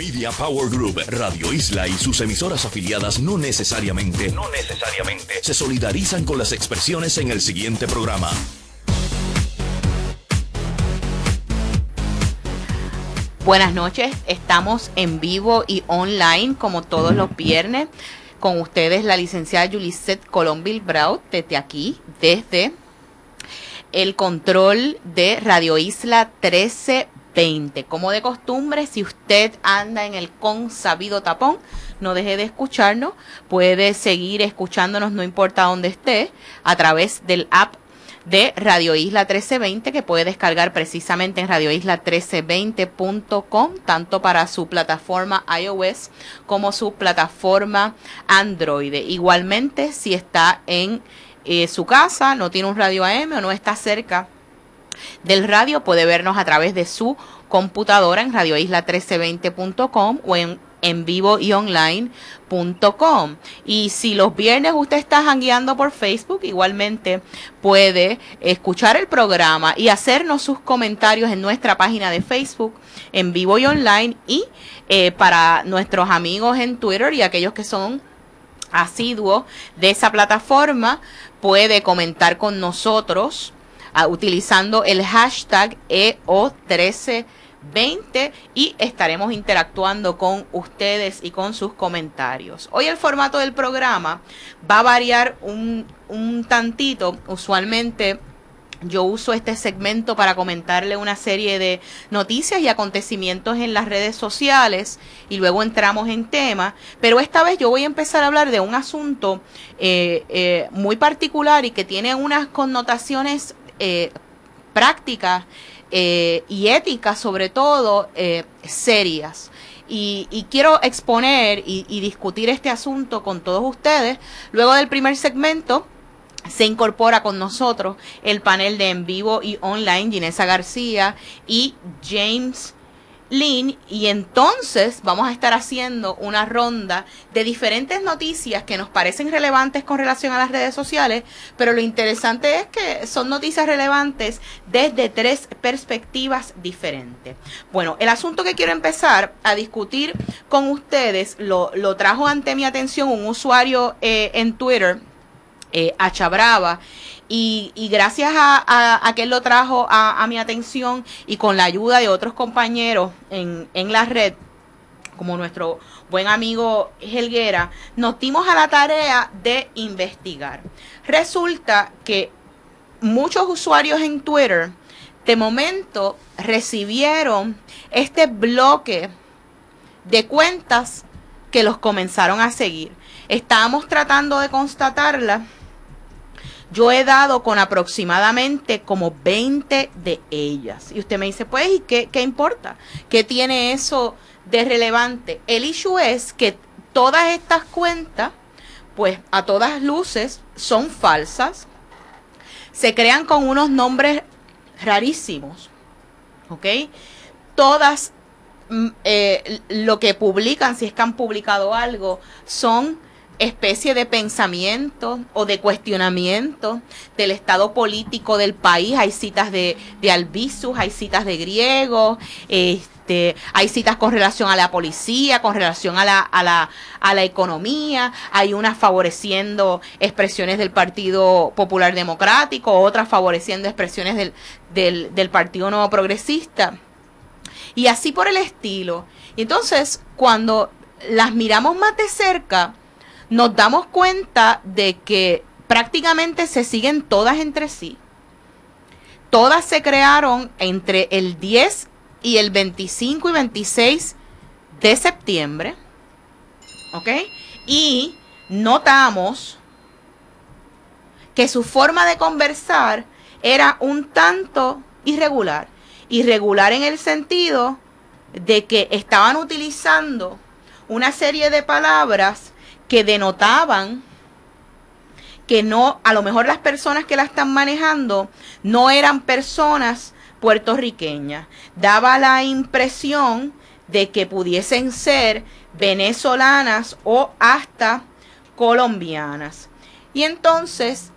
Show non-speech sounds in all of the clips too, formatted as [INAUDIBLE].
Media Power Group, Radio Isla y sus emisoras afiliadas no necesariamente, no necesariamente se solidarizan con las expresiones en el siguiente programa. Buenas noches, estamos en vivo y online como todos los viernes con ustedes la licenciada Yulisette Colombil Braut desde aquí, desde el control de Radio Isla 1320. Como de costumbre, si usted anda en el consabido tapón, no deje de escucharnos, puede seguir escuchándonos no importa dónde esté a través del app de Radio Isla 1320 que puede descargar precisamente en radioisla1320.com, tanto para su plataforma iOS como su plataforma Android. Igualmente, si está en eh, su casa, no tiene un radio AM o no está cerca del radio, puede vernos a través de su computadora en radioisla1320.com o en en vivo y online.com. Y si los viernes usted está jangueando por Facebook, igualmente puede escuchar el programa y hacernos sus comentarios en nuestra página de Facebook en vivo y online y eh, para nuestros amigos en Twitter y aquellos que son asiduos de esa plataforma, puede comentar con nosotros ah, utilizando el hashtag EO13 20 y estaremos interactuando con ustedes y con sus comentarios. Hoy el formato del programa va a variar un, un tantito, usualmente yo uso este segmento para comentarle una serie de noticias y acontecimientos en las redes sociales y luego entramos en tema, pero esta vez yo voy a empezar a hablar de un asunto eh, eh, muy particular y que tiene unas connotaciones eh, prácticas eh, y éticas sobre todo eh, serias. Y, quiero exponer y, discutir este asunto con todos ustedes. Luego del primer segmento se incorpora con nosotros el panel de en vivo y online Ginesa García y James Y entonces vamos a estar haciendo una ronda de diferentes noticias que nos parecen relevantes con relación a las redes sociales, pero lo interesante es que son noticias relevantes desde tres perspectivas diferentes. Bueno, el asunto que quiero empezar a discutir con ustedes lo, lo trajo ante mi atención un usuario eh, en Twitter, eh, Achabrava, y, gracias a, que él lo trajo a, mi atención y con la ayuda de otros compañeros en, en la red, como nuestro buen amigo Helguera, nos dimos a la tarea de investigar. Resulta que muchos usuarios en Twitter de momento recibieron este bloque de cuentas que los comenzaron a seguir. Estábamos tratando de constatarla yo he dado con aproximadamente como 20 de ellas. Y usted me dice, pues, ¿y qué, qué importa? ¿Qué tiene eso de relevante? El issue es que todas estas cuentas, pues a todas luces, son falsas. Se crean con unos nombres rarísimos. ¿Ok? Todas mm, eh, lo que publican, si es que han publicado algo, son especie de pensamiento o de cuestionamiento del estado político del país. Hay citas de, de hay citas de griegos, este, hay citas con relación a la policía, con relación a la, a la, a la economía, hay unas favoreciendo expresiones del Partido Popular Democrático, otras favoreciendo expresiones del, del, del Partido Nuevo Progresista. Y así por el estilo. Y entonces, cuando las miramos más de cerca, nos damos cuenta de que prácticamente se siguen todas entre sí. Todas se crearon entre el 10 y el 25 y 26 de septiembre. ¿Ok? Y notamos que su forma de conversar era un tanto irregular. Irregular en el sentido de que estaban utilizando una serie de palabras que denotaban que no, a lo mejor las personas que la están manejando no eran personas puertorriqueñas. Daba la impresión de que pudiesen ser venezolanas o hasta colombianas. Y entonces,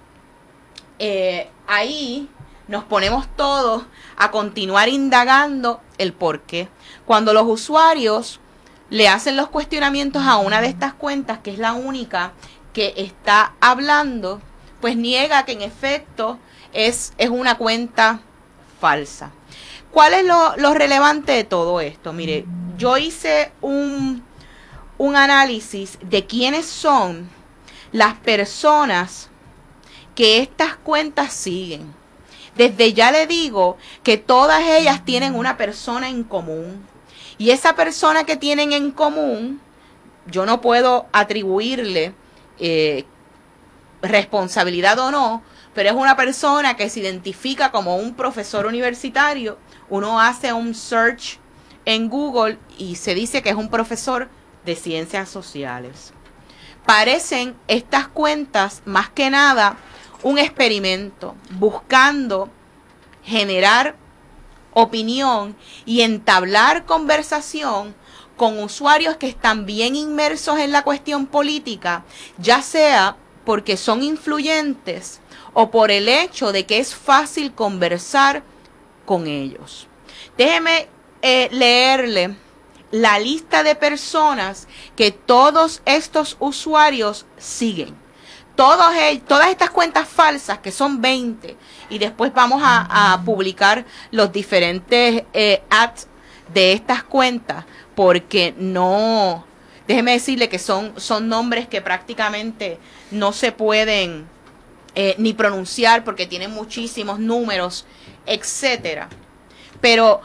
eh, ahí nos ponemos todos a continuar indagando el por qué. Cuando los usuarios le hacen los cuestionamientos a una de estas cuentas, que es la única que está hablando, pues niega que en efecto es, es una cuenta falsa. ¿Cuál es lo, relevante de todo esto? Mire, yo hice un, un análisis de quiénes son las personas que estas cuentas siguen. Desde ya le digo que todas ellas tienen una persona en común. Y esa persona que tienen en común, yo no puedo atribuirle eh, responsabilidad o no, pero es una persona que se identifica como un profesor universitario. Uno hace un search en Google y se dice que es un profesor de ciencias sociales. Parecen estas cuentas más que nada un experimento buscando generar opinión y entablar conversación con usuarios que están bien inmersos en la cuestión política, ya sea porque son influyentes o por el hecho de que es fácil conversar con ellos. Déjeme eh, leerle la lista de personas que todos estos usuarios siguen. Todos, todas estas cuentas falsas, que son 20, y después vamos a, publicar los diferentes eh, ads de estas cuentas, porque no, déjeme decirle que son, son nombres que prácticamente no se pueden eh, ni pronunciar porque tienen muchísimos números, etcétera. Pero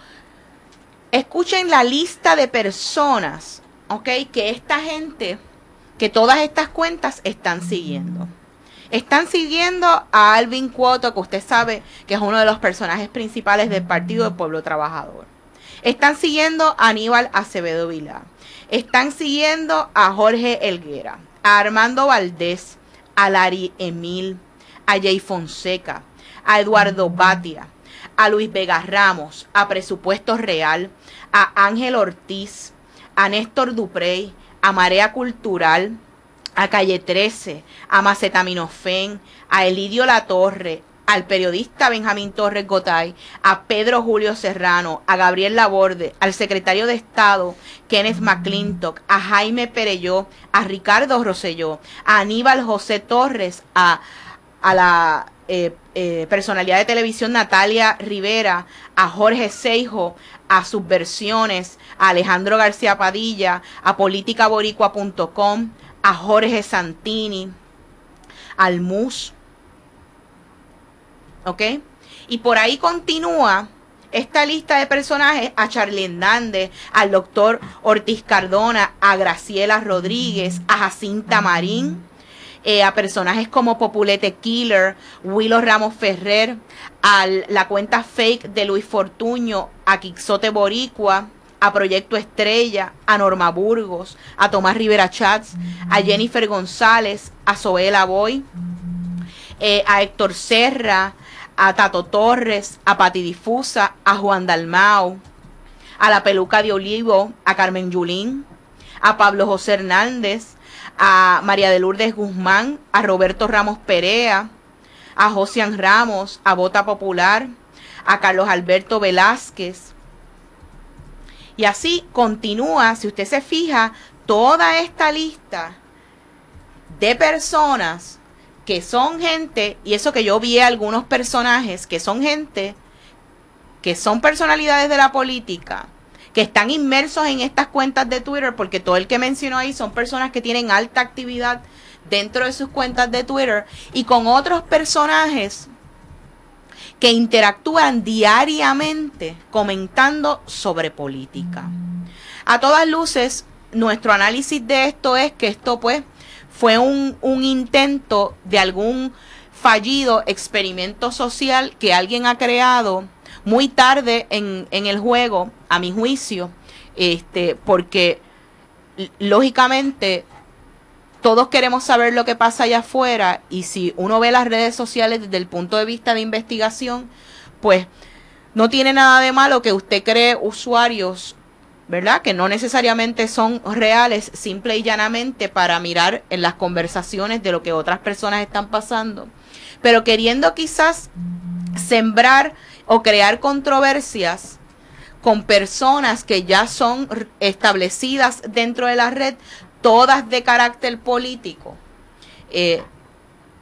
escuchen la lista de personas, ¿ok? Que esta gente, que todas estas cuentas están siguiendo. Están siguiendo a Alvin Cuoto, que usted sabe que es uno de los personajes principales del Partido del Pueblo Trabajador. Están siguiendo a Aníbal Acevedo Vilá. Están siguiendo a Jorge Elguera, a Armando Valdés, a Lari Emil, a Jay Fonseca, a Eduardo Batia, a Luis Vega Ramos, a Presupuesto Real, a Ángel Ortiz, a Néstor Duprey, a Marea Cultural, a Calle 13, a Macetaminofen, a Elidio La Torre, al periodista Benjamín Torres Gotay, a Pedro Julio Serrano, a Gabriel Laborde, al secretario de Estado Kenneth McClintock, a Jaime Pereyó, a Ricardo Rosselló, a Aníbal José Torres, a, a la eh, eh, personalidad de televisión Natalia Rivera, a Jorge Seijo, a Subversiones, a Alejandro García Padilla, a politicaboricua.com, a Jorge Santini, al MUS, ¿ok? Y por ahí continúa esta lista de personajes a Charlie Hernández, al doctor Ortiz Cardona, a Graciela Rodríguez, a Jacinta Marín, eh, a personajes como Populete Killer, Willow Ramos Ferrer, a la cuenta fake de Luis Fortuño, a Quixote Boricua, a Proyecto Estrella, a Norma Burgos, a Tomás Rivera Chats, a Jennifer González, a Zoela Boy, eh, a Héctor Serra, a Tato Torres, a Pati Difusa, a Juan Dalmao, a la peluca de Olivo, a Carmen Yulín, a Pablo José Hernández, a María de Lourdes Guzmán, a Roberto Ramos Perea, a Josian Ramos, a Bota Popular, a Carlos Alberto Velázquez. Y así continúa, si usted se fija, toda esta lista de personas que son gente, y eso que yo vi algunos personajes, que son gente, que son personalidades de la política, que están inmersos en estas cuentas de Twitter, porque todo el que mencionó ahí son personas que tienen alta actividad dentro de sus cuentas de Twitter, y con otros personajes que interactúan diariamente comentando sobre política. A todas luces, nuestro análisis de esto es que esto pues fue un, intento de algún fallido experimento social que alguien ha creado muy tarde en, el juego, a mi juicio, este, porque lógicamente todos queremos saber lo que pasa allá afuera y si uno ve las redes sociales desde el punto de vista de investigación, pues no tiene nada de malo que usted cree usuarios ¿verdad? Que no necesariamente son reales, simple y llanamente para mirar en las conversaciones de lo que otras personas están pasando, pero queriendo quizás sembrar o crear controversias con personas que ya son establecidas dentro de la red, todas de carácter político. Eh,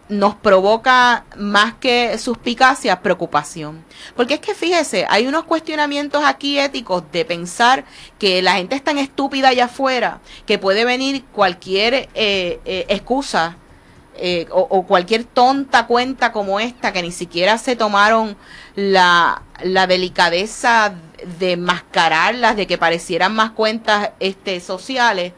nos provoca más que suspicacia, preocupación. Porque es que fíjese, hay unos cuestionamientos aquí éticos de pensar que la gente es tan estúpida allá afuera que puede venir cualquier eh, eh, excusa eh, o, cualquier tonta cuenta como esta que ni siquiera se tomaron la, la delicadeza de mascararlas, de que parecieran más cuentas este, sociales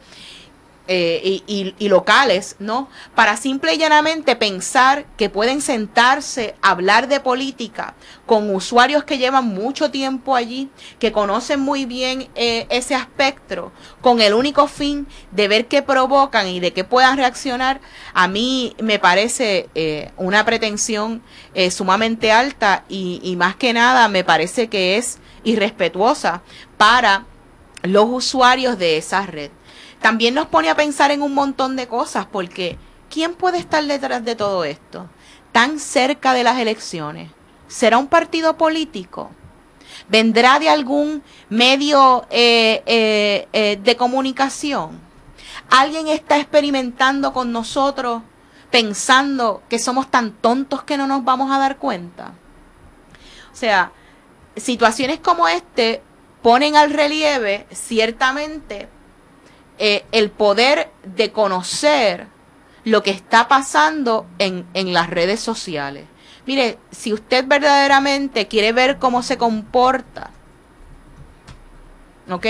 eh, y, locales, ¿no? Para simple y llanamente pensar que pueden sentarse a hablar de política con usuarios que llevan mucho tiempo allí, que conocen muy bien eh, ese aspecto, con el único fin de ver qué provocan y de qué puedan reaccionar, a mí me parece eh, una pretensión sumamente alta y, y más que nada me parece que es irrespetuosa para los usuarios de esa red también nos pone a pensar en un montón de cosas, porque ¿quién puede estar detrás de todo esto? Tan cerca de las elecciones. ¿Será un partido político? ¿Vendrá de algún medio eh, eh, eh, de comunicación? ¿Alguien está experimentando con nosotros pensando que somos tan tontos que no nos vamos a dar cuenta? O sea, situaciones como este ponen al relieve ciertamente eh, el poder de conocer lo que está pasando en, en las redes sociales. Mire, si usted verdaderamente quiere ver cómo se comporta, ¿ok?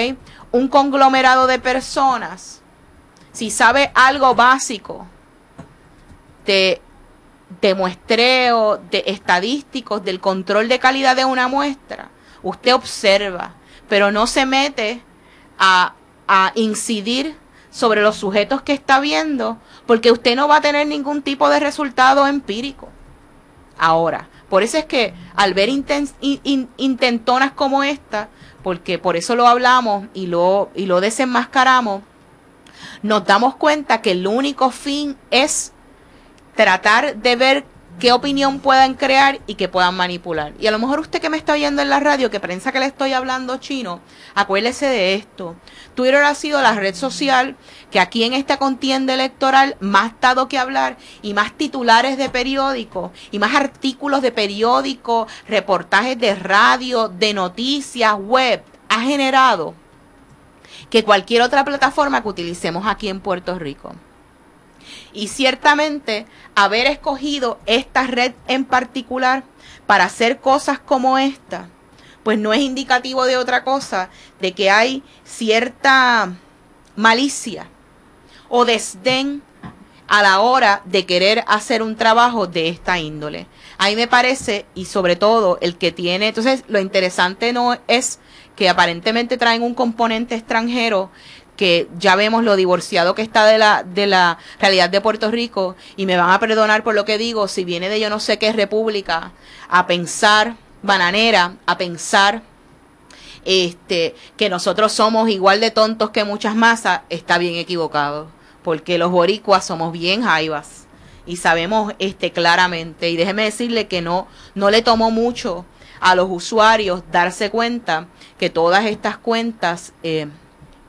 Un conglomerado de personas, si sabe algo básico de, de muestreo, de estadísticos, del control de calidad de una muestra, usted observa, pero no se mete a a incidir sobre los sujetos que está viendo, porque usted no va a tener ningún tipo de resultado empírico. Ahora, por eso es que al ver intentonas como esta, porque por eso lo hablamos y lo, y lo desenmascaramos, nos damos cuenta que el único fin es tratar de ver qué opinión puedan crear y que puedan manipular. Y a lo mejor usted que me está oyendo en la radio, que piensa que le estoy hablando chino, acuérdese de esto. Twitter ha sido la red social que aquí en esta contienda electoral más dado que hablar y más titulares de periódicos y más artículos de periódicos, reportajes de radio, de noticias, web, ha generado que cualquier otra plataforma que utilicemos aquí en Puerto Rico. Y ciertamente haber escogido esta red en particular para hacer cosas como esta, pues no es indicativo de otra cosa, de que hay cierta malicia o desdén a la hora de querer hacer un trabajo de esta índole. A mí me parece, y sobre todo el que tiene, entonces lo interesante no es que aparentemente traen un componente extranjero que ya vemos lo divorciado que está de la, de la realidad de Puerto Rico, y me van a perdonar por lo que digo, si viene de yo no sé qué república a pensar, bananera, a pensar este, que nosotros somos igual de tontos que muchas masas, está bien equivocado, porque los boricuas somos bien jaivas y sabemos este claramente y déjeme decirle que no no le tomó mucho a los usuarios darse cuenta que todas estas cuentas eh,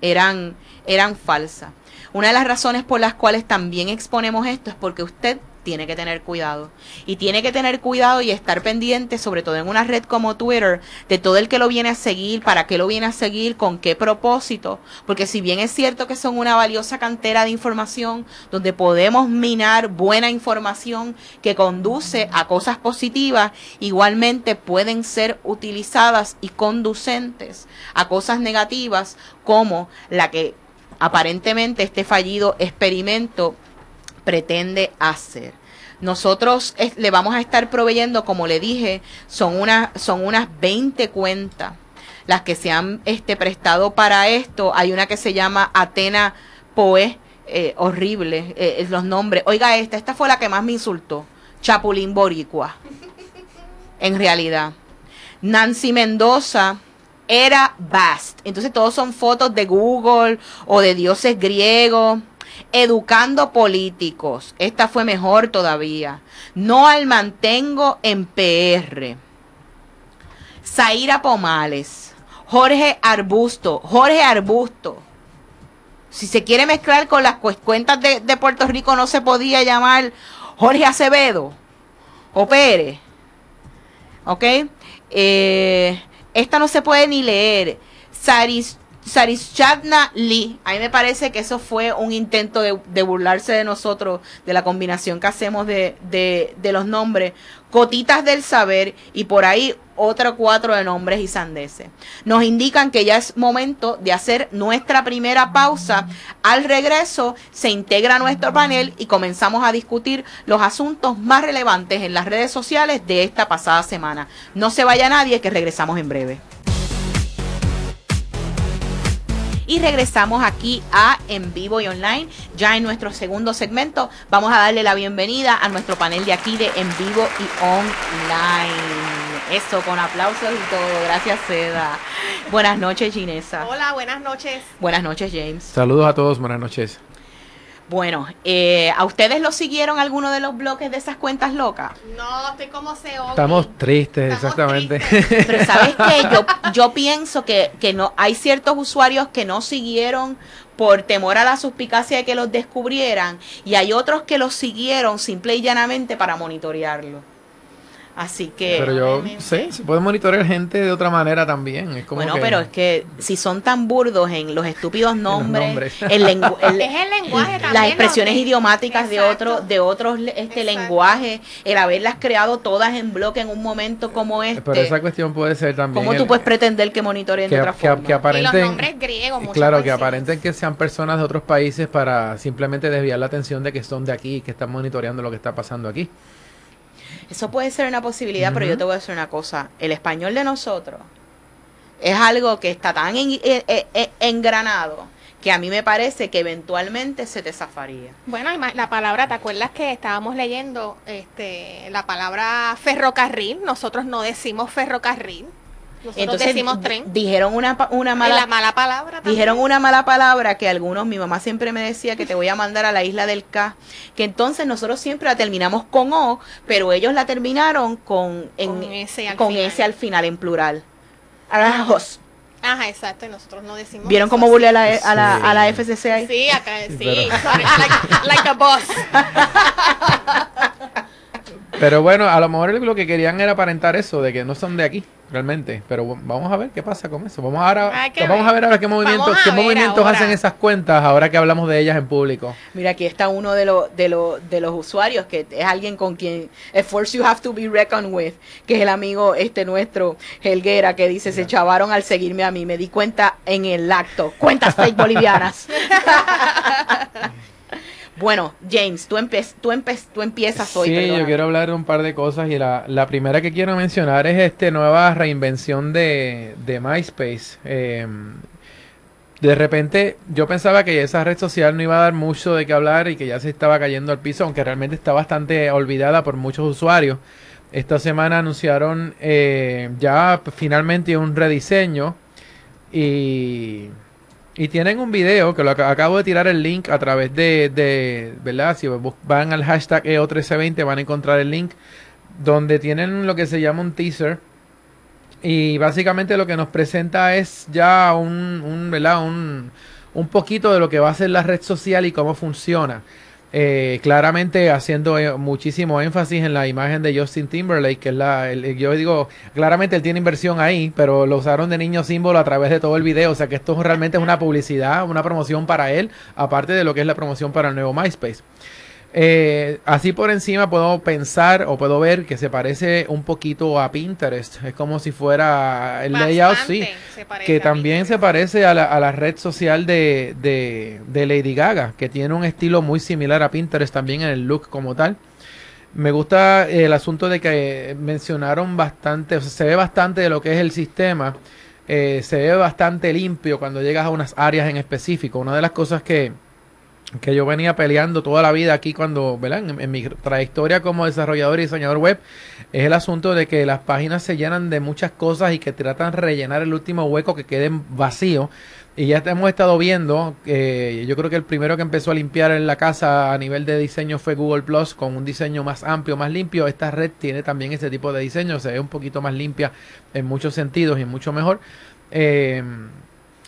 eran, eran falsas. Una de las razones por las cuales también exponemos esto es porque usted tiene que tener cuidado. Y tiene que tener cuidado y estar pendiente, sobre todo en una red como Twitter, de todo el que lo viene a seguir, para qué lo viene a seguir, con qué propósito. Porque si bien es cierto que son una valiosa cantera de información, donde podemos minar buena información que conduce a cosas positivas, igualmente pueden ser utilizadas y conducentes a cosas negativas como la que aparentemente este fallido experimento pretende hacer. Nosotros le vamos a estar proveyendo, como le dije, son, una, son unas 20 cuentas las que se han este, prestado para esto. Hay una que se llama Atena Poe, eh, horrible eh, los nombres. Oiga, esta, esta fue la que más me insultó. Chapulín Boricua. [LAUGHS] En realidad. Nancy Mendoza era Bast. Entonces todos son fotos de Google o de dioses griegos. Educando políticos. Esta fue mejor todavía. No al mantengo en PR. Zaira Pomales. Jorge Arbusto, Jorge Arbusto. Si se quiere mezclar con las cuentas de, Puerto Rico, no se podía llamar Jorge Acevedo o Pérez. ¿Ok? Eh, esta no se puede ni leer. Saris, Sarishadna Lee. A mí me parece que eso fue un intento de, burlarse de nosotros, de la combinación que hacemos de, de, los nombres. Cotitas del Saber y por ahí otro cuatro de nombres y sandeces. Nos indican que ya es momento de hacer nuestra primera pausa. Al regreso se integra nuestro panel y comenzamos a discutir los asuntos más relevantes en las redes sociales de esta pasada semana. No se vaya nadie, que regresamos en breve. Y regresamos aquí a En Vivo y Online. Ya en nuestro segundo segmento vamos a darle la bienvenida a nuestro panel de aquí de En Vivo y Online. Eso, con aplausos y todo. Gracias, Seda. Buenas noches, Ginesa. Hola, buenas noches. Buenas noches, James. Saludos a todos, buenas noches. Bueno, eh, ¿a ustedes lo siguieron alguno de los bloques de esas cuentas locas? No, estoy como se Estamos tristes, exactamente. Pero ¿sabes qué? [LAUGHS] Yo, yo pienso que, que no hay ciertos usuarios que no siguieron por temor a la suspicacia de que los descubrieran y hay otros que los siguieron simple y llanamente para monitorearlo. Así que. Pero yo sé, se puede monitorear gente de otra manera también. Es como bueno, pero es que si son tan burdos en los estúpidos nombres, [LAUGHS] el, es el lenguaje también, las expresiones idiomáticas de otros de otros este lenguajes, el haberlas creado todas en bloque en un momento como este. Pero esa cuestión puede ser también. ¿Cómo tú puedes pretender que monitoreen de otra forma? Que aparenten, y los nombres griegos, Claro, que aparenten que sean personas de otros países para simplemente desviar la atención de que son de aquí y que están monitoreando lo que está pasando aquí. Eso puede ser una posibilidad, pero yo te voy a decir una cosa. El español de nosotros es algo que está tan engranado que a mí me parece que eventualmente se te zafaría. Bueno, la palabra, ¿te acuerdas que estábamos leyendo este, la palabra ferrocarril? Nosotros no decimos ferrocarril. Entonces decimos tren. Dijeron una, una mala, mala palabra. Dijeron una mala palabra que algunos, mi mamá siempre me decía que te voy a mandar a la isla del K, que entonces nosotros siempre la terminamos con O, pero ellos la terminaron con, en, con, ese, al, con final. ese al final en plural. Arajos. Ajá, exacto, y nosotros no decimos. ¿Vieron cómo burlé a la, a, la, a la FCC ahí? Sí, acá, sí, like, like a boss. Pero bueno, a lo mejor lo que querían era aparentar eso, de que no son de aquí, realmente. Pero vamos a ver qué pasa con eso. Vamos, ahora, vamos a ver ahora qué movimientos, qué movimientos hacen esas cuentas ahora que hablamos de ellas en público. Mira, aquí está uno de, los de, los de los usuarios, que es alguien con quien, a force you have to be reckoned with, que es el amigo este nuestro, Helguera, que dice, se chavaron al seguirme a mí. Me di cuenta en el acto. Cuentas fake bolivianas. [LAUGHS] Bueno, James, tú, tú, tú empiezas hoy. Sí, yo quiero hablar de un par de cosas y la, la, primera que quiero mencionar es esta nueva reinvención de, de MySpace. Em, de repente yo pensaba que esa red social no iba a dar mucho de qué hablar y que ya se estaba cayendo al piso, aunque realmente está bastante olvidada por muchos usuarios. Esta semana anunciaron eh, ya finalmente un rediseño y y tienen un video que lo acabo de tirar el link a través de, de ¿verdad? Si van al hashtag EO1320 van a encontrar el link donde tienen lo que se llama un teaser. Y básicamente lo que nos presenta es ya un, un, ¿verdad? un, un poquito de lo que va a ser la red social y cómo funciona. Eh, claramente haciendo eh, muchísimo énfasis en la imagen de Justin Timberlake, que es la, yo digo, claramente él tiene inversión ahí, pero lo usaron de niño símbolo a través de todo el video, o sea que esto realmente es una publicidad, una promoción para él, aparte de lo que es la promoción para el nuevo MySpace. Eh, así por encima puedo pensar o puedo ver que se parece un poquito a Pinterest. Es como si fuera el layout, sí. Que también se parece a la, a la red social de, de, Lady Gaga, que tiene un estilo muy similar a Pinterest también en el look como tal. Me gusta el asunto de que mencionaron bastante, o sea, se ve bastante de lo que es el sistema. Eh, se ve bastante limpio cuando llegas a unas áreas en específico. Una de las cosas que, que yo venía peleando toda la vida aquí cuando, ¿verdad? En, mi trayectoria como desarrollador y diseñador web, es el asunto de que las páginas se llenan de muchas cosas y que tratan de rellenar el último hueco que quede vacío. Y ya hemos estado viendo, que yo creo que el primero que empezó a limpiar en la casa a nivel de diseño fue Google Plus, con un diseño más amplio, más limpio. Esta red tiene también ese tipo de diseño, se ve un poquito más limpia en muchos sentidos y mucho mejor. Eh,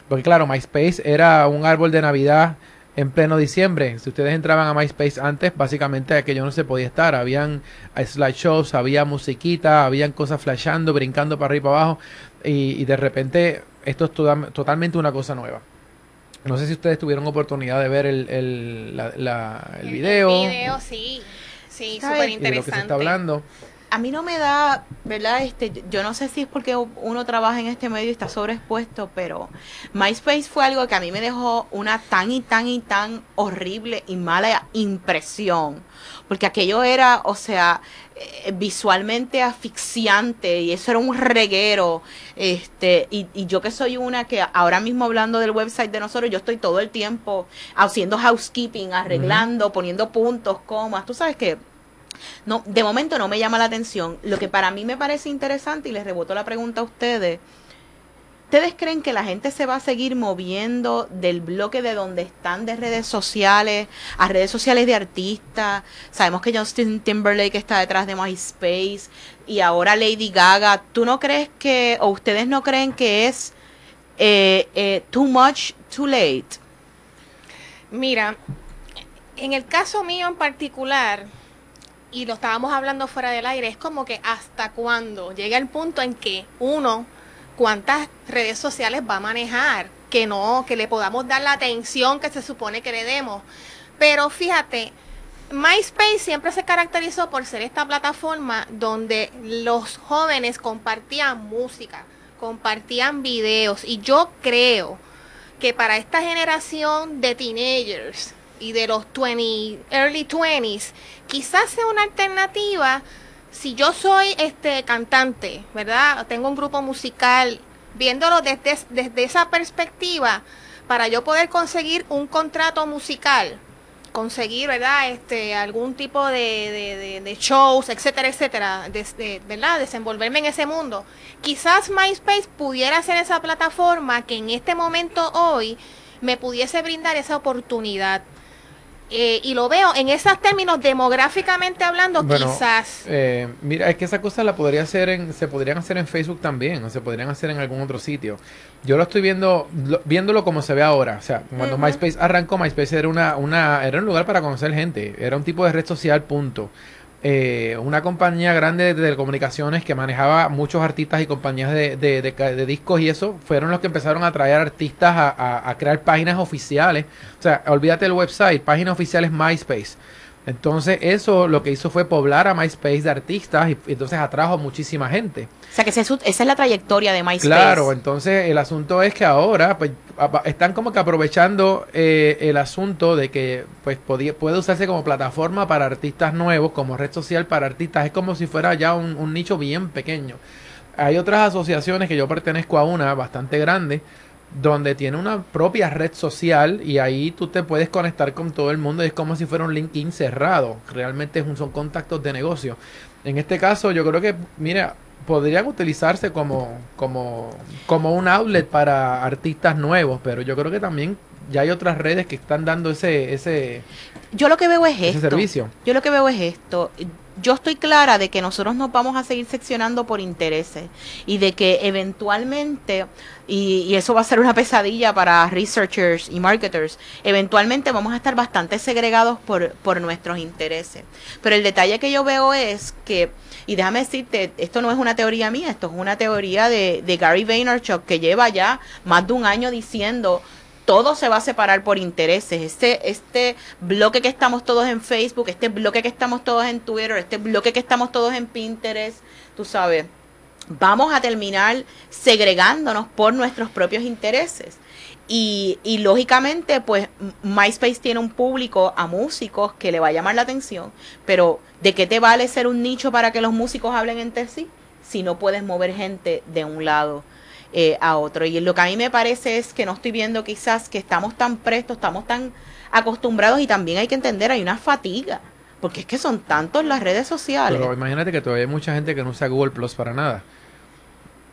porque claro, MySpace era un árbol de Navidad en pleno diciembre. Si ustedes entraban a MySpace antes, básicamente aquello no se podía estar. Habían slideshows, había musiquita, habían cosas flashando, brincando para arriba y para abajo. Y, de repente esto es totalmente una cosa nueva. No sé si ustedes tuvieron oportunidad de ver el, el, la, el, video. El video, sí. Sí, súper interesante. De lo que se está hablando a mí no me da, ¿verdad? Este, yo no sé si es porque uno trabaja en este medio y está sobreexpuesto, pero MySpace fue algo que a mí me dejó una tan y tan y tan horrible y mala impresión, porque aquello era, o sea, eh, visualmente asfixiante y eso era un reguero, este, y, y yo que soy una que ahora mismo hablando del website de nosotros, yo estoy todo el tiempo haciendo housekeeping, arreglando, poniendo puntos, comas, tú sabes que no, de momento no me llama la atención. Lo que para mí me parece interesante, y les reboto la pregunta a ustedes, ¿ustedes creen que la gente se va a seguir moviendo del bloque de donde están de redes sociales a redes sociales de artistas? Sabemos que Justin Timberlake está detrás de MySpace y ahora Lady Gaga. ¿Tú no crees que, o ustedes no creen que es eh, eh, too much, too late? Mira, en el caso mío en particular, y lo estábamos hablando fuera del aire, es como que hasta cuándo llega el punto en que uno, cuántas redes sociales va a manejar, que no, que le podamos dar la atención que se supone que le demos. Pero fíjate, MySpace siempre se caracterizó por ser esta plataforma donde los jóvenes compartían música, compartían videos y yo creo que para esta generación de teenagers y de los 20, early 20s, quizás sea una alternativa si yo soy este cantante, ¿verdad? Tengo un grupo musical, viéndolo desde, desde esa perspectiva, para yo poder conseguir un contrato musical, conseguir, ¿verdad? Este, algún tipo de, de, shows, etcétera, etcétera, ¿verdad? Desenvolverme en ese mundo. Quizás MySpace pudiera ser esa plataforma que en este momento hoy me pudiese brindar esa oportunidad. Eh, y lo veo en esos términos demográficamente hablando quizás. eh, mira es que esa cosa la podría hacer en se podrían hacer en Facebook también o se podrían hacer en algún otro sitio. Yo lo estoy viendo viéndolo como se ve ahora o sea cuando MySpace arrancó MySpace era una una era un lugar para conocer gente era un tipo de red social punto eh, una compañía grande de telecomunicaciones que manejaba muchos artistas y compañías de, de, discos y eso, fueron los que empezaron a traer artistas a, a, crear páginas oficiales. O sea, olvídate el website, páginas oficiales MySpace. Entonces eso lo que hizo fue poblar a MySpace de artistas y, entonces atrajo a muchísima gente. O sea que esa es la trayectoria de MySpace. Claro, entonces el asunto es que ahora pues, están como que aprovechando eh, el asunto de que pues podía, puede usarse como plataforma para artistas nuevos, como red social para artistas. Es como si fuera ya un, un nicho bien pequeño. Hay otras asociaciones que yo pertenezco a una bastante grande donde tiene una propia red social y ahí tú te puedes conectar con todo el mundo. Es como si fuera un LinkedIn cerrado. Realmente son contactos de negocio. En este caso, yo creo que, mira, podrían utilizarse como, como, como un outlet para artistas nuevos, pero yo creo que también ya hay otras redes que están dando ese, ese, yo lo que veo es esto. Servicio. Yo lo que veo es esto yo estoy clara de que nosotros nos vamos a seguir seccionando por intereses y de que eventualmente, y, eso va a ser una pesadilla para researchers y marketers, eventualmente vamos a estar bastante segregados por, por nuestros intereses. Pero el detalle que yo veo es que, y déjame decirte, esto no es una teoría mía, esto es una teoría de, de Gary Vaynerchuk que lleva ya más de un año diciendo todo se va a separar por intereses. Este, este bloque que estamos todos en Facebook, este bloque que estamos todos en Twitter, este bloque que estamos todos en Pinterest, tú sabes, vamos a terminar segregándonos por nuestros propios intereses. Y, y lógicamente, pues MySpace tiene un público a músicos que le va a llamar la atención, pero ¿de qué te vale ser un nicho para que los músicos hablen entre sí si no puedes mover gente de un lado eh, a otro. Y lo que a mí me parece es que no estoy viendo quizás que estamos tan prestos, estamos tan acostumbrados y también hay que entender, hay una fatiga. Porque es que son tantos las redes sociales. Pero imagínate que todavía hay mucha gente que no usa Google Plus para nada.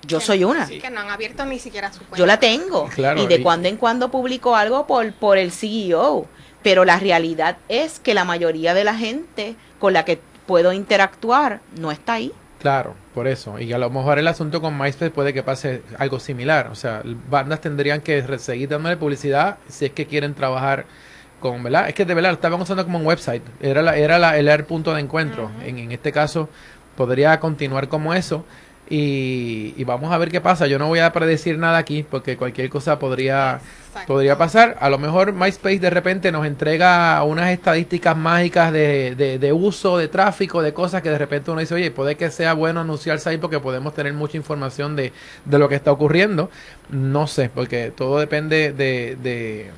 Yo soy una. que no han abierto ni siquiera su Yo la tengo. y de cuando en cuando publico algo por, por el CEO. Pero la realidad es que la mayoría de la gente con la que puedo interactuar no está ahí. Claro, por eso. Y a lo mejor el asunto con MySpace puede que pase algo similar. O sea, bandas tendrían que seguir dándole publicidad si es que quieren trabajar con, ¿verdad? Es que de verdad lo estaban usando como un website. Era, la, era la, el, punto de encuentro. en, en este caso, podría continuar como eso. Y, vamos a ver qué pasa. Yo no voy a predecir nada aquí porque cualquier cosa podría, podría pasar. A lo mejor MySpace de repente nos entrega unas estadísticas mágicas de, de, uso, de tráfico, de cosas que de repente uno dice, oye, puede que sea bueno anunciarse ahí porque podemos tener mucha información de, de lo que está ocurriendo. No sé, porque todo depende de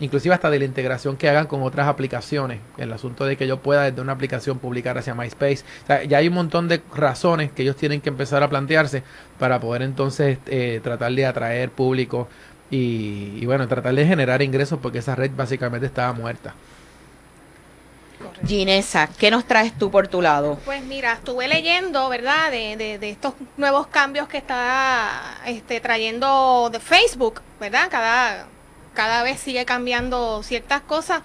inclusive hasta de la integración que hagan con otras aplicaciones, el asunto de que yo pueda desde una aplicación publicar hacia MySpace, ya hay un montón de razones que ellos tienen que empezar a plantearse para poder entonces eh, tratar de atraer público y, bueno, tratar de generar ingresos porque esa red básicamente estaba muerta. Ginesa, ¿qué nos traes tú por tu lado? Pues mira, estuve leyendo, ¿verdad?, de, de, de estos nuevos cambios que está este, trayendo de Facebook, ¿verdad? Cada, cada vez sigue cambiando ciertas cosas.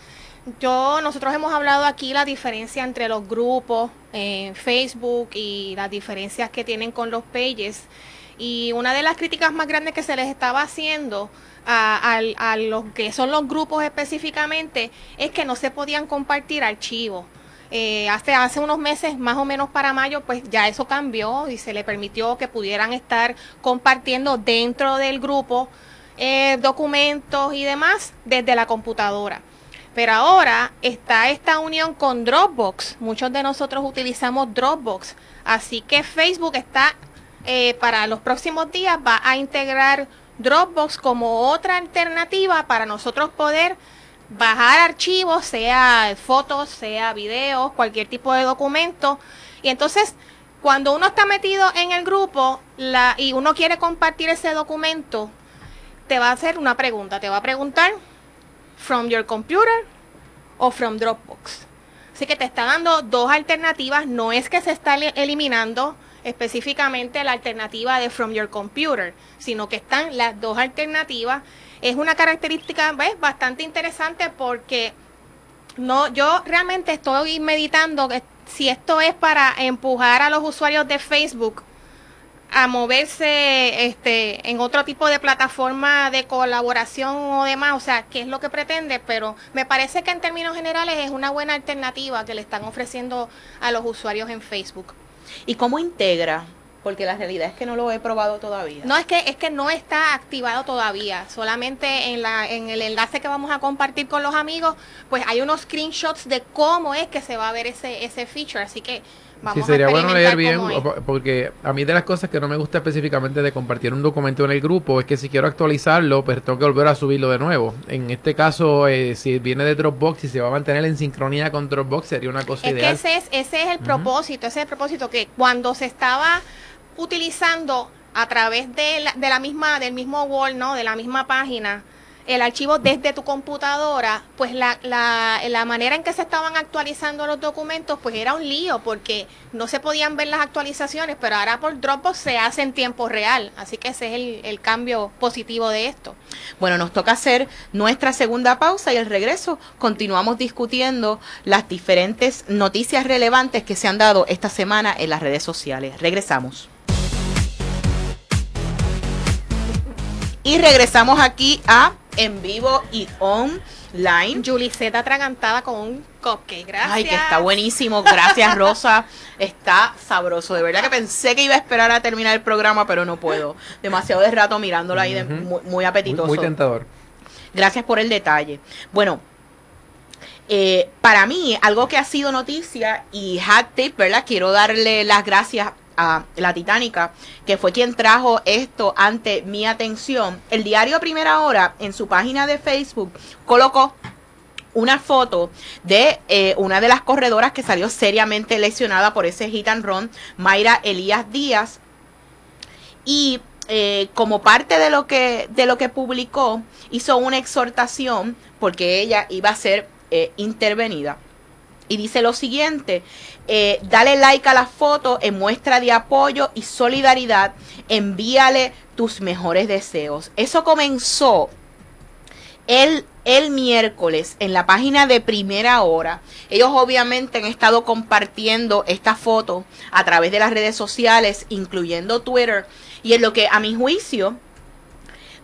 Yo, nosotros hemos hablado aquí la diferencia entre los grupos en Facebook y las diferencias que tienen con los pages. Y una de las críticas más grandes que se les estaba haciendo a, a, los que son los grupos específicamente es que no se podían compartir archivos. Eh, hace, hace unos meses, más o menos para mayo, pues ya eso cambió y se le permitió que pudieran estar compartiendo dentro del grupo eh, documentos y demás desde la computadora. Pero ahora está esta unión con Dropbox. Muchos de nosotros utilizamos Dropbox. Así que Facebook está eh, para los próximos días va a integrar Dropbox como otra alternativa para nosotros poder bajar archivos, sea fotos, sea videos, cualquier tipo de documento. Y entonces, cuando uno está metido en el grupo y uno quiere compartir ese documento, te va a hacer una pregunta. Te va a preguntar, ¿from your computer o from Dropbox? Así que te está dando dos alternativas. No es que se está eliminando específicamente la alternativa de from your computer, sino que están las dos alternativas. Es una característica ¿ves? bastante interesante porque no, yo realmente estoy meditando si esto es para empujar a los usuarios de Facebook a moverse este en otro tipo de plataforma de colaboración o demás, o sea, qué es lo que pretende, pero me parece que en términos generales es una buena alternativa que le están ofreciendo a los usuarios en Facebook. ¿Y cómo integra? Porque la realidad es que no lo he probado todavía. No, es que es que no está activado todavía. Solamente en la en el enlace que vamos a compartir con los amigos, pues hay unos screenshots de cómo es que se va a ver ese ese feature, así que sí, sería bueno leer bien, porque a mí de las cosas que no me gusta específicamente de compartir un documento en el grupo es que si quiero actualizarlo, pues tengo que volver a subirlo de nuevo. En este caso, eh, si viene de Dropbox y se va a mantener en sincronía con Dropbox, sería una cosa ideal. ese es, ese es el propósito, ese es el propósito que cuando se estaba utilizando a través de la, de la misma, del mismo wall, ¿no? De la misma página, el archivo desde tu computadora, pues la, la, la, manera en que se estaban actualizando los documentos, pues era un lío porque no se podían ver las actualizaciones, pero ahora por Dropbox se hace en tiempo real. Así que ese es el, el cambio positivo de esto. Bueno, nos toca hacer nuestra segunda pausa y al regreso continuamos discutiendo las diferentes noticias relevantes que se han dado esta semana en las redes sociales. Regresamos. Y regresamos aquí a en vivo y online. Juliceta atragantada con un cupcake, gracias. Ay, que está buenísimo, gracias Rosa. [LAUGHS] Está sabroso, de verdad que pensé que iba a esperar a terminar el programa, pero no puedo. Demasiado de rato mirándolo ahí, muy, apetitoso. Muy, tentador. Gracias por el detalle. Bueno, eh, para mí, algo que ha sido noticia y hat tip, ¿verdad? Quiero darle las gracias la Titánica, que fue quien trajo esto ante mi atención, el diario Primera Hora en su página de Facebook colocó una foto de eh, una de las corredoras que salió seriamente lesionada por ese hit and run, Mayra Elías Díaz. Y eh, como parte de lo que de lo que publicó, hizo una exhortación porque ella iba a ser eh, intervenida. Y dice lo siguiente, eh, dale like a la foto en muestra de apoyo y solidaridad, envíale tus mejores deseos. Eso comenzó el, el miércoles en la página de primera hora. Ellos obviamente han estado compartiendo esta foto a través de las redes sociales, incluyendo Twitter, y en lo que a mi juicio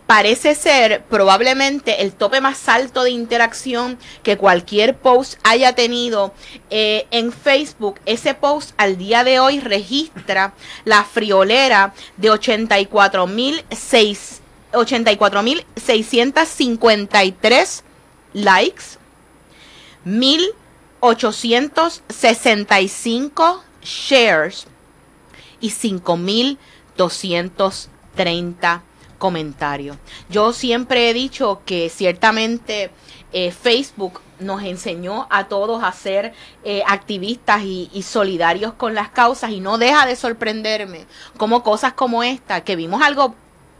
parece ser probablemente el tope más alto de interacción que cualquier post haya tenido eh, en Facebook. Ese post al día de hoy registra la friolera de 84.653 likes, 1.865 shares y 5.230 comentario. Yo siempre he dicho que ciertamente eh, Facebook nos enseñó a todos a ser eh, activistas y, solidarios con las causas y no deja de sorprenderme como cosas como esta, que vimos algo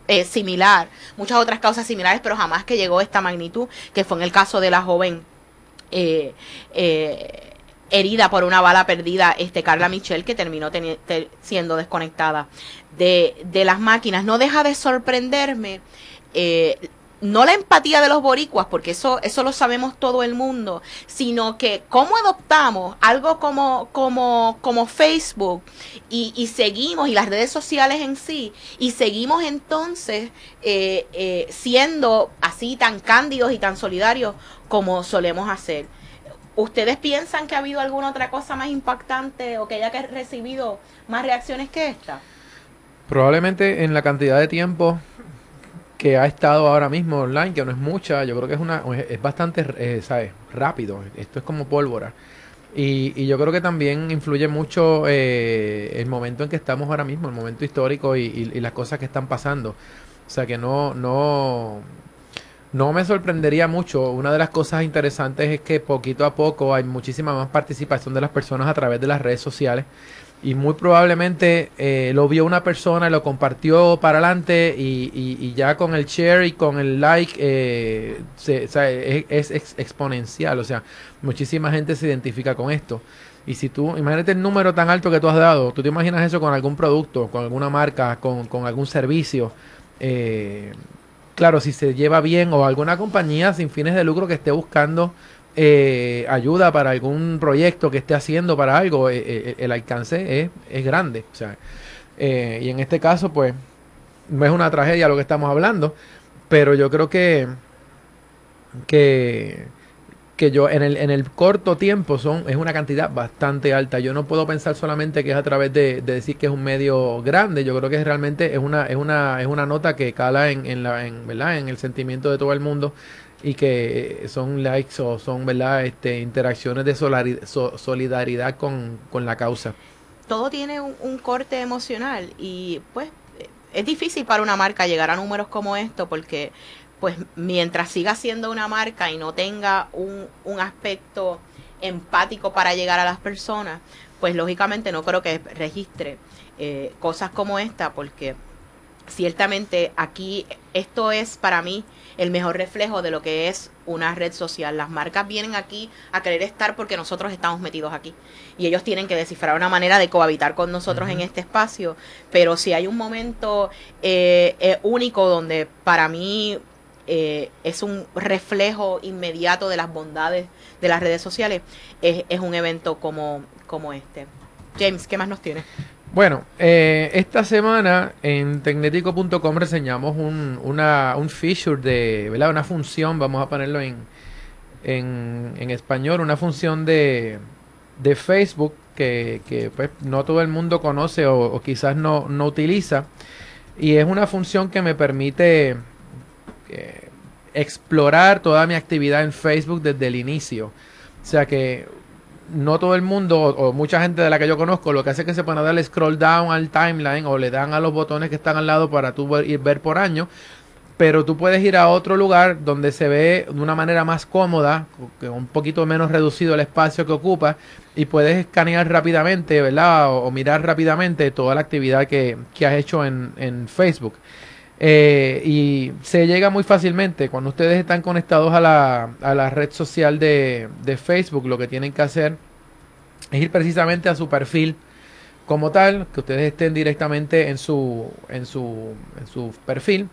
eh, similar, muchas otras causas similares, pero jamás que llegó esta magnitud, que fue en el caso de la joven herida por una bala perdida, este Carla Michelle, que terminó siendo desconectada de, de, las máquinas. No deja de sorprenderme. Eh, no la empatía de los boricuas, porque eso, eso lo sabemos todo el mundo, sino que cómo adoptamos algo como, como, como Facebook y, y seguimos, y las redes sociales en sí, y seguimos entonces eh, eh, siendo así tan cándidos y tan solidarios como solemos hacer. ¿Ustedes piensan que ha habido alguna otra cosa más impactante o que haya recibido más reacciones que esta? Probablemente en la cantidad de tiempo que ha estado ahora mismo online, que no es mucha, yo creo que es una es bastante, eh, ¿sabes? Rápido. Esto es como pólvora. Y, yo creo que también influye mucho eh, el momento en que estamos ahora mismo, el momento histórico y, y, las cosas que están pasando. O sea que no, no, no me sorprendería mucho. Una de las cosas interesantes es que poquito a poco hay muchísima más participación de las personas a través de las redes sociales. Y muy probablemente eh, lo vio una persona y lo compartió para adelante y, ya con el share y con el like eh, es, exponencial. O sea, muchísima gente se identifica con esto. Y si tú, imagínate el número tan alto que tú has dado, tú te imaginas eso con algún producto, con alguna marca, con, con algún servicio. Eh, claro, si se lleva bien o alguna compañía sin fines de lucro que esté buscando eh, ayuda para algún proyecto que esté haciendo para algo, eh, eh, el alcance es, es, grande. O sea, y en este caso, pues, no es una tragedia lo que estamos hablando, pero yo creo que, que que yo en el, en el corto tiempo son es una cantidad bastante alta. Yo no puedo pensar solamente que es a través de, decir que es un medio grande. Yo creo que realmente es una es una es una nota que cala en, en la en, ¿verdad? en el sentimiento de todo el mundo y que son likes o son verdad este interacciones de solidaridad con, con la causa. Todo tiene un, corte emocional y pues es difícil para una marca llegar a números como esto porque pues mientras siga siendo una marca y no tenga un, un aspecto empático para llegar a las personas, pues lógicamente no creo que registre eh, cosas como esta, porque ciertamente aquí esto es para mí el mejor reflejo de lo que es una red social. Las marcas vienen aquí a querer estar porque nosotros estamos metidos aquí y ellos tienen que descifrar una manera de cohabitar con nosotros en este espacio. Pero si hay un momento eh, eh, único donde para mí eh, es un reflejo inmediato de las bondades de las redes sociales, es, es un evento como, como este. James, ¿qué más nos tiene? Bueno, eh, esta semana en tecnético.com reseñamos un, un feature de, ¿verdad? Una función, vamos a ponerlo en, en, español, una función de, de Facebook que, que pues, no todo el mundo conoce o, quizás no, no utiliza. Y es una función que me permite explorar toda mi actividad en Facebook desde el inicio. O sea que no todo el mundo o, mucha gente de la que yo conozco lo que hace es que se a darle scroll down al timeline o le dan a los botones que están al lado para tú ver, ir, ver por año. Pero tú puedes ir a otro lugar donde se ve de una manera más cómoda, un poquito menos reducido el espacio que ocupa, y puedes escanear rápidamente, ¿verdad? O, mirar rápidamente toda la actividad que, que has hecho en, en Facebook. Eh, y se llega muy fácilmente. Cuando ustedes están conectados a la, a la red social de, de, Facebook, lo que tienen que hacer es ir precisamente a su perfil como tal, que ustedes estén directamente en su, en su, en su perfil.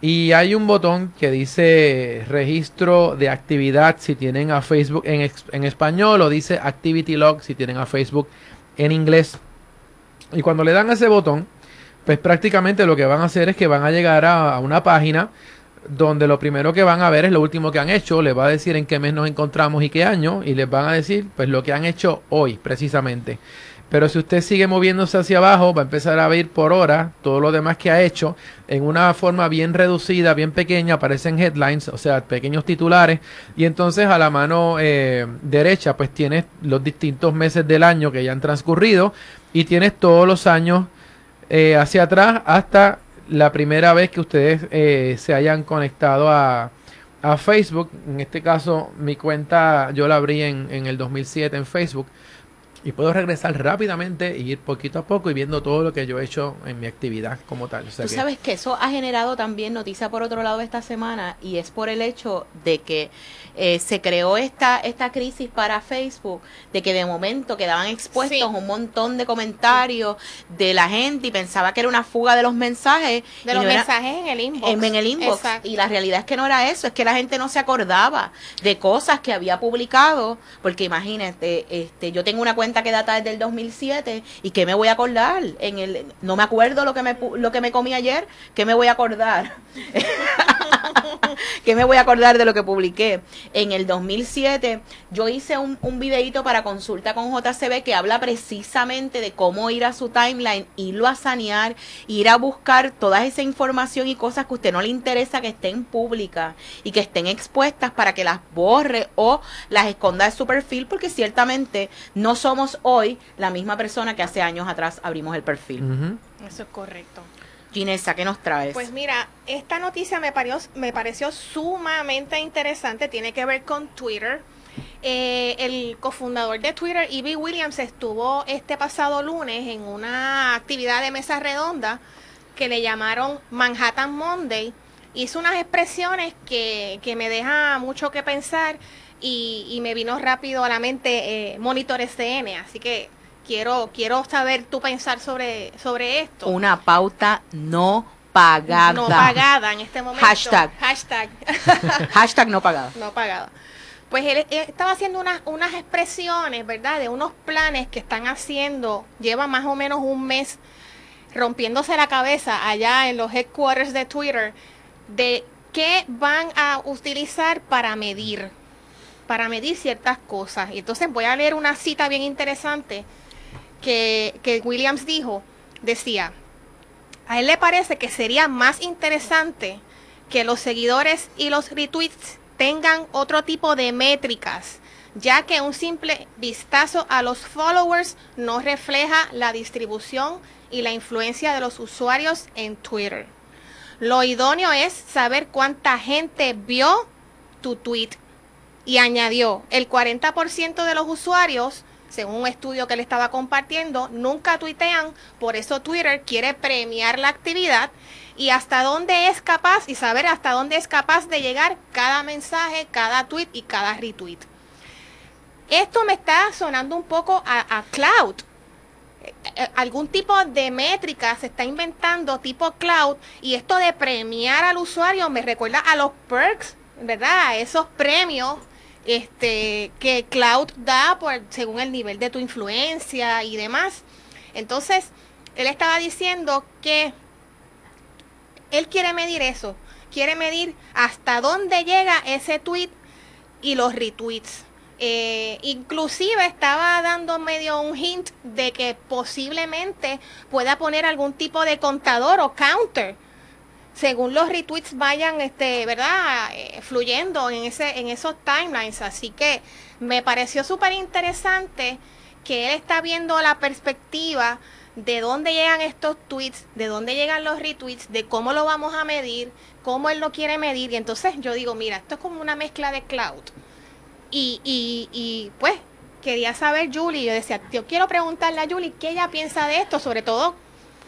Y hay un botón que dice registro de actividad si tienen a Facebook en, en español o dice Activity Log si tienen a Facebook en inglés. Y cuando le dan a ese botón, pues prácticamente lo que van a hacer es que van a llegar a, una página donde lo primero que van a ver es lo último que han hecho, les va a decir en qué mes nos encontramos y qué año, y les van a decir pues lo que han hecho hoy precisamente. Pero si usted sigue moviéndose hacia abajo, va a empezar a ver por hora todo lo demás que ha hecho en una forma bien reducida, bien pequeña, aparecen headlines, o sea, pequeños titulares, y entonces a la mano eh, derecha pues tienes los distintos meses del año que ya han transcurrido y tienes todos los años eh, hacia atrás hasta la primera vez que ustedes eh, se hayan conectado a, a, Facebook. En este caso, mi cuenta yo la abrí en, en el 2007 en Facebook y puedo regresar rápidamente y ir poquito a poco y viendo todo lo que yo he hecho en mi actividad como tal. Tú sabes que eso ha generado también noticia por otro lado esta semana y es por el hecho de que eh, se creó esta, esta crisis para Facebook, de que de momento quedaban expuestos un montón de comentarios de la gente y pensaba que era una fuga de los mensajes. De los mensajes en el inbox. En, el inbox. Y la realidad es que no era eso, es que la gente no se acordaba de cosas que había publicado, porque imagínate, este, yo tengo una cuenta que data desde el 2007 y que me voy a acordar en el no me acuerdo lo que me lo que me comí ayer, que me voy a acordar. [LAUGHS] [LAUGHS] que me voy a acordar de lo que publiqué. En el 2007 yo hice un, un videito para consulta con JCB que habla precisamente de cómo ir a su timeline, irlo a sanear, ir a buscar toda esa información y cosas que a usted no le interesa que estén públicas y que estén expuestas para que las borre o las esconda de su perfil porque ciertamente no somos hoy la misma persona que hace años atrás abrimos el perfil. Eso es correcto. Ginesa, ¿qué nos traes? Pues mira, esta noticia me pareció, me pareció sumamente interesante, tiene que ver con Twitter. Eh, el cofundador de Twitter, E.B. Williams, estuvo este pasado lunes en una actividad de mesa redonda que le llamaron Manhattan Monday. Hizo unas expresiones que, me deja mucho que pensar y, y, me vino rápido a la mente eh, Monitor SN. Así que quiero, quiero saber tú pensar sobre, sobre esto. Una pauta no pagada. No pagada en este momento. Hashtag. Hashtag. [LAUGHS] Hashtag no pagada. No pagada. Pues él, estaba haciendo unas, unas expresiones, ¿verdad? De unos planes que están haciendo, lleva más o menos un mes rompiéndose la cabeza allá en los headquarters de Twitter, de qué van a utilizar para medir, para medir ciertas cosas. Y entonces voy a leer una cita bien interesante que, Williams dijo, decía, a él le parece que sería más interesante que los seguidores y los retweets tengan otro tipo de métricas, ya que un simple vistazo a los followers no refleja la distribución y la influencia de los usuarios en Twitter. Lo idóneo es saber cuánta gente vio tu tweet. Y añadió, el 40% de los usuarios según un estudio que le estaba compartiendo, nunca tuitean, por eso Twitter quiere premiar la actividad y hasta dónde es capaz y saber hasta dónde es capaz de llegar cada mensaje, cada tweet y cada retweet. Esto me está sonando un poco a, cloud. Eh, eh, algún tipo de métrica se está inventando tipo cloud y esto de premiar al usuario me recuerda a los perks, ¿verdad? Esos premios este, que Cloud da por, según el nivel de tu influencia y demás. Entonces, él estaba diciendo que él quiere medir eso, quiere medir hasta dónde llega ese tweet y los retweets. Eh, inclusive estaba dando medio un hint de que posiblemente pueda poner algún tipo de contador o counter según los retweets vayan, este, ¿verdad? Eh, fluyendo en, ese, en esos timelines. Así que me pareció súper interesante que él está viendo la perspectiva de dónde llegan estos tweets, de dónde llegan los retweets, de cómo lo vamos a medir, cómo él lo quiere medir. Y entonces yo digo, mira, esto es como una mezcla de cloud. Y, y, y pues quería saber, Julie, yo decía, yo quiero preguntarle a Julie qué ella piensa de esto, sobre todo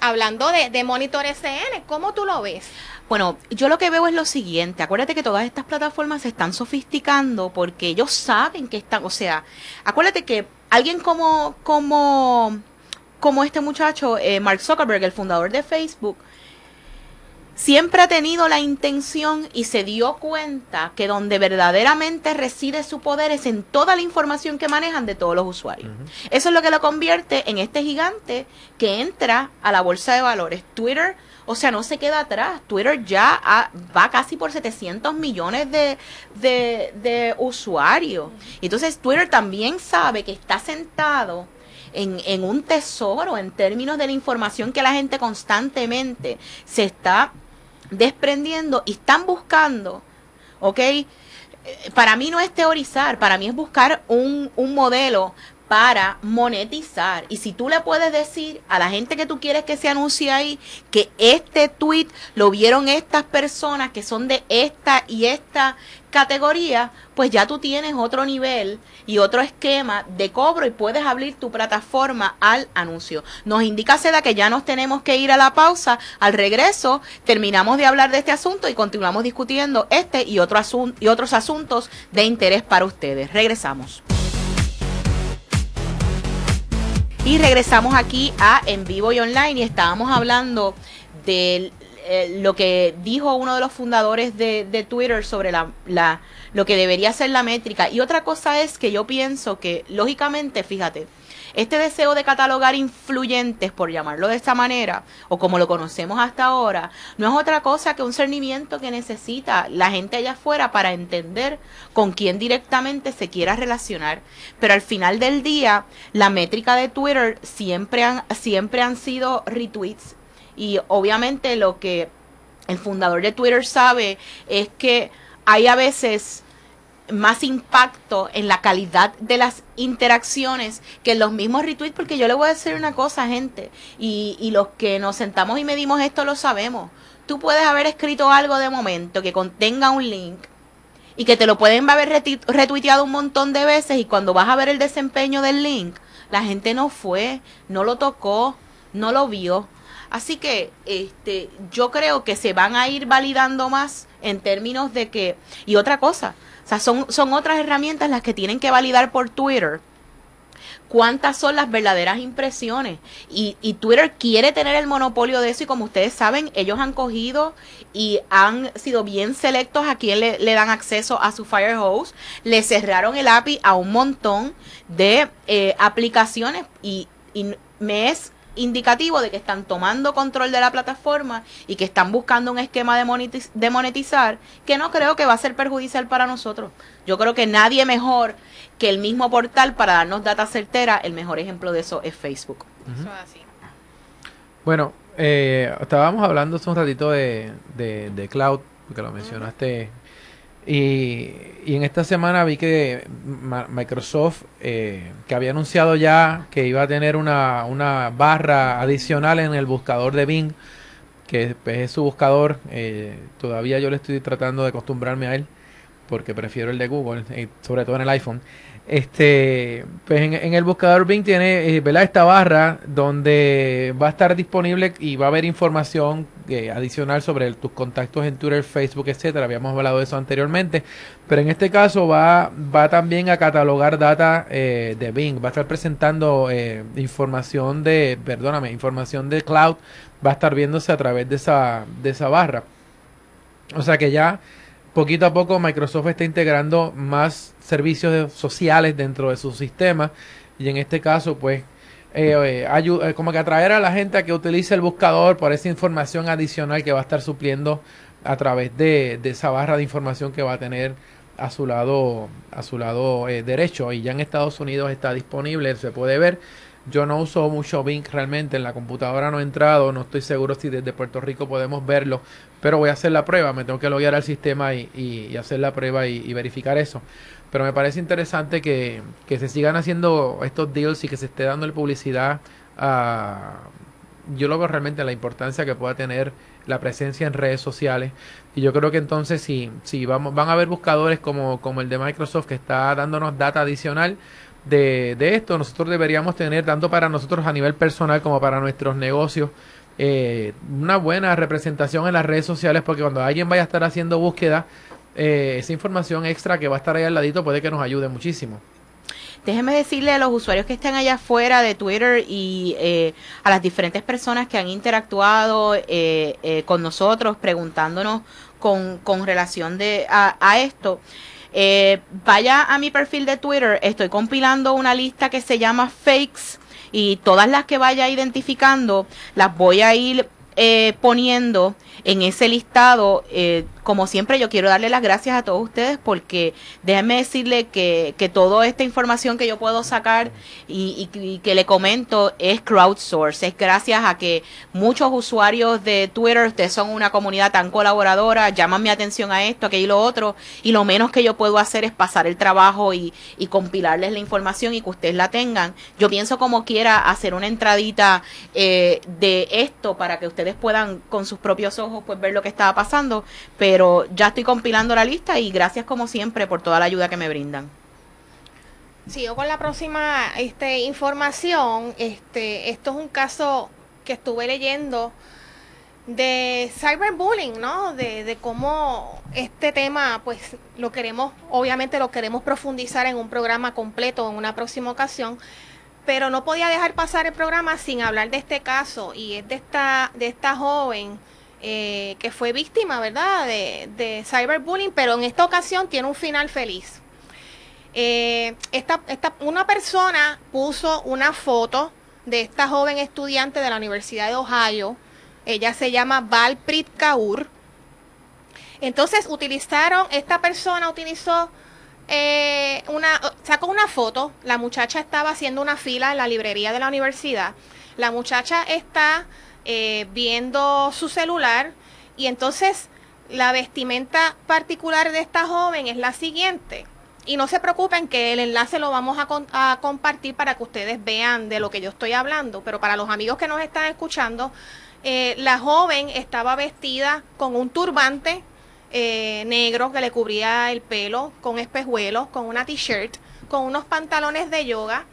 hablando de, de Monitor SN, ¿cómo tú lo ves? Bueno, yo lo que veo es lo siguiente, acuérdate que todas estas plataformas se están sofisticando porque ellos saben que están, o sea, acuérdate que alguien como, como, como este muchacho, eh, Mark Zuckerberg, el fundador de Facebook, siempre ha tenido la intención y se dio cuenta que donde verdaderamente reside su poder es en toda la información que manejan de todos los usuarios. Eso es lo que lo convierte en este gigante que entra a la bolsa de valores. Twitter, o sea, no se queda atrás. Twitter ya va casi por 700 millones de, de, de usuarios. Entonces Twitter también sabe que está sentado en, en, un tesoro en términos de la información que la gente constantemente se está desprendiendo y están buscando, ¿ok? Eh, para mí no es teorizar, para mí es buscar un, un modelo para monetizar. Y si tú le puedes decir a la gente que tú quieres que se anuncie ahí que este tweet lo vieron estas personas que son de esta y esta categoría, pues ya tú tienes otro nivel y otro esquema de cobro y puedes abrir tu plataforma al anuncio. Nos indica Seda que ya nos tenemos que ir a la pausa. Al regreso terminamos de hablar de este asunto y continuamos discutiendo este y, otro y otros asuntos de interés para ustedes. Regresamos. Y regresamos aquí a En Vivo y Online y estábamos hablando de eh, lo que dijo uno de los fundadores de, de Twitter sobre la, la, lo que debería ser la métrica. Y otra cosa es que yo pienso que, lógicamente, fíjate, este deseo de catalogar influyentes, por llamarlo de esta manera, o como lo conocemos hasta ahora, no es otra cosa que un cernimiento que necesita la gente allá afuera para entender con quién directamente se quiera relacionar. Pero al final del día, la métrica de Twitter siempre han, siempre han sido retweets. Y obviamente lo que el fundador de Twitter sabe es que hay a veces más impacto en la calidad de las interacciones que en los mismos retweets, porque yo le voy a decir una cosa, gente, y, y los que nos sentamos y medimos esto lo sabemos. Tú puedes haber escrito algo de momento que contenga un link y que te lo pueden haber retuiteado un montón de veces y cuando vas a ver el desempeño del link, la gente no fue, no lo tocó, no lo vio. Así que este, yo creo que se van a ir validando más en términos de que, y otra cosa, sea, son, son otras herramientas las que tienen que validar por Twitter cuántas son las verdaderas impresiones. Y, y, Twitter quiere tener el monopolio de eso y como ustedes saben, ellos han cogido y han sido bien selectos a quien le, le dan acceso a su Firehose. Le cerraron el API a un montón de eh, aplicaciones y, y me es indicativo de que están tomando control de la plataforma y que están buscando un esquema de, monetizar que no creo que va a ser perjudicial para nosotros. Yo creo que nadie mejor que el mismo portal para darnos data certera, el mejor ejemplo de eso es Facebook. Bueno, eh, estábamos hablando hace un ratito de, de, cloud, porque lo mencionaste y, en esta semana vi que Microsoft, eh, que había anunciado ya que iba a tener una, una, barra adicional en el buscador de Bing, que es su buscador, eh, todavía yo le estoy tratando de acostumbrarme a él, porque prefiero el de Google, eh, sobre todo en el iPhone. Este, pues en, el buscador Bing tiene, eh, Esta barra donde va a estar disponible y va a haber información eh, adicional sobre tus contactos en Twitter, Facebook, etcétera. Habíamos hablado de eso anteriormente, pero en este caso va, va también a catalogar data eh, de Bing. Va a estar presentando información de, perdóname, información de cloud. Va a estar viéndose a través de esa, de esa barra. O sea que ya poquito a poco Microsoft está integrando más servicios sociales dentro de su sistema. Y en este caso pues eh, eh, eh, como que atraer a la gente a que utilice el buscador por esa información adicional que va a estar supliendo a través de, esa barra de información que va a tener a su lado a su lado derecho. Y ya en Estados Unidos está disponible se puede ver yo no uso mucho Bing realmente, en la computadora no he entrado, no estoy seguro si desde Puerto Rico podemos verlo, pero voy a hacer la prueba, me tengo que loguear al sistema y, hacer la prueba y, verificar eso. Pero me parece interesante que, se sigan haciendo estos deals y que se esté dando la publicidad a... Yo lo veo realmente la importancia que pueda tener la presencia en redes sociales. Y yo creo que entonces si, si vamos, van a haber buscadores como, como el de Microsoft que está dándonos data adicional, de, de, esto nosotros deberíamos tener, tanto para nosotros a nivel personal como para nuestros negocios, eh, una buena representación en las redes sociales, porque cuando alguien vaya a estar haciendo búsqueda, eh, esa información extra que va a estar ahí al ladito puede que nos ayude muchísimo. Déjenme decirle a los usuarios que están allá afuera de Twitter y eh, a las diferentes personas que han interactuado eh, con nosotros preguntándonos con, con relación de, a, a esto. Eh, vaya a mi perfil de Twitter, estoy compilando una lista que se llama Fakes y todas las que vaya identificando las voy a ir eh, poniendo en ese listado eh, como siempre yo quiero darle las gracias a todos ustedes porque déjenme decirle que, que toda esta información que yo puedo sacar y, que le comento es crowdsource, es gracias a que muchos usuarios de Twitter, ustedes son una comunidad tan colaboradora, llaman mi atención a esto, aquello y lo otro, y lo menos que yo puedo hacer es pasar el trabajo y, y compilarles la información y que ustedes la tengan. Yo pienso como quiera hacer una entradita eh, de esto para que ustedes puedan con sus propios ojos pues ver lo que estaba pasando, pero pero ya estoy compilando la lista y gracias como siempre por toda la ayuda que me brindan. Sigo con la próxima este, información. Este, esto es un caso que estuve leyendo de cyberbullying, ¿no? De, de cómo este tema, pues lo queremos, obviamente lo queremos profundizar en un programa completo en una próxima ocasión, pero no podía dejar pasar el programa sin hablar de este caso y es de esta, de esta joven eh, que fue víctima, ¿verdad?, de, cyberbullying, pero en esta ocasión tiene un final feliz. Eh, esta, una persona puso una foto de esta joven estudiante de la Universidad de Ohio. Ella se llama Valprit Kaur. Entonces utilizaron, esta persona utilizó eh, una, sacó una foto. La muchacha estaba haciendo una fila en la librería de la universidad. La muchacha está eh, viendo su celular y entonces la vestimenta particular de esta joven es la siguiente. Y no se preocupen que el enlace lo vamos a, compartir para que ustedes vean de lo que yo estoy hablando. Pero para los amigos que nos están escuchando, eh, la joven estaba vestida con un turbante eh, negro que le cubría el pelo, con espejuelos, con una t-shirt, con unos pantalones de yoga